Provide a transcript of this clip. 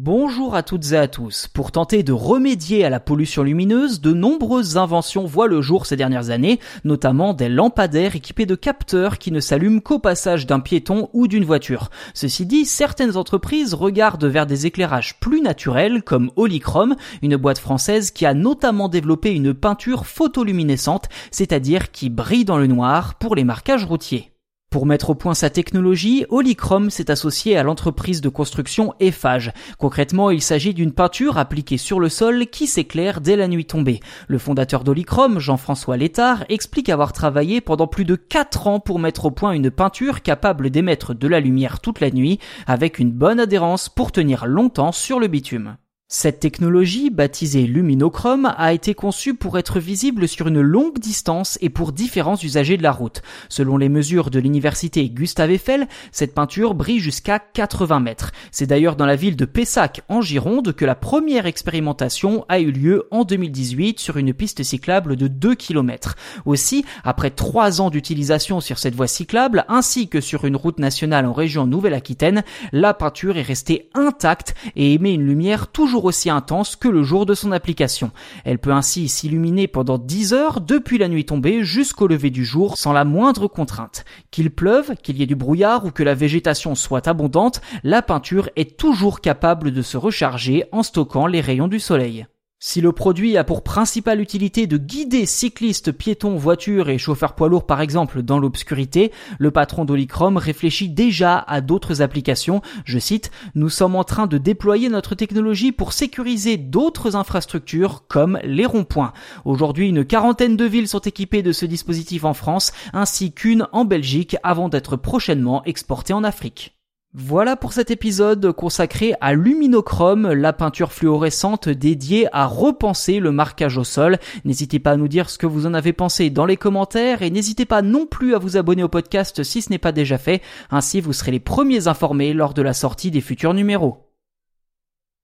Bonjour à toutes et à tous. Pour tenter de remédier à la pollution lumineuse, de nombreuses inventions voient le jour ces dernières années, notamment des lampadaires équipés de capteurs qui ne s'allument qu'au passage d'un piéton ou d'une voiture. Ceci dit, certaines entreprises regardent vers des éclairages plus naturels comme Holychrome, une boîte française qui a notamment développé une peinture photoluminescente, c'est-à-dire qui brille dans le noir pour les marquages routiers. Pour mettre au point sa technologie, Holychrome s'est associé à l'entreprise de construction Eiffage. Concrètement, il s'agit d'une peinture appliquée sur le sol qui s'éclaire dès la nuit tombée. Le fondateur d'Holychrome, Jean-François Létard, explique avoir travaillé pendant plus de 4 ans pour mettre au point une peinture capable d'émettre de la lumière toute la nuit avec une bonne adhérence pour tenir longtemps sur le bitume. Cette technologie, baptisée luminochrome, a été conçue pour être visible sur une longue distance et pour différents usagers de la route. Selon les mesures de l'université Gustave Eiffel, cette peinture brille jusqu'à 80 mètres. C'est d'ailleurs dans la ville de Pessac, en Gironde, que la première expérimentation a eu lieu en 2018 sur une piste cyclable de 2 km. Aussi, après 3 ans d'utilisation sur cette voie cyclable, ainsi que sur une route nationale en région Nouvelle-Aquitaine, la peinture est restée intacte et émet une lumière aussi intense que le jour de son application. Elle peut ainsi s'illuminer pendant 10 heures depuis la nuit tombée jusqu'au lever du jour sans la moindre contrainte. Qu'il pleuve, qu'il y ait du brouillard ou que la végétation soit abondante, la peinture est toujours capable de se recharger en stockant les rayons du soleil. Si le produit a pour principale utilité de guider cyclistes, piétons, voitures et chauffeurs poids lourds par exemple dans l'obscurité, le patron d'Olichrome réfléchit déjà à d'autres applications. Je cite, Nous sommes en train de déployer notre technologie pour sécuriser d'autres infrastructures comme les ronds-points. Aujourd'hui, une quarantaine de villes sont équipées de ce dispositif en France ainsi qu'une en Belgique avant d'être prochainement exportée en Afrique. Voilà pour cet épisode consacré à Luminochrome, la peinture fluorescente dédiée à repenser le marquage au sol. N'hésitez pas à nous dire ce que vous en avez pensé dans les commentaires et n'hésitez pas non plus à vous abonner au podcast si ce n'est pas déjà fait. Ainsi vous serez les premiers informés lors de la sortie des futurs numéros.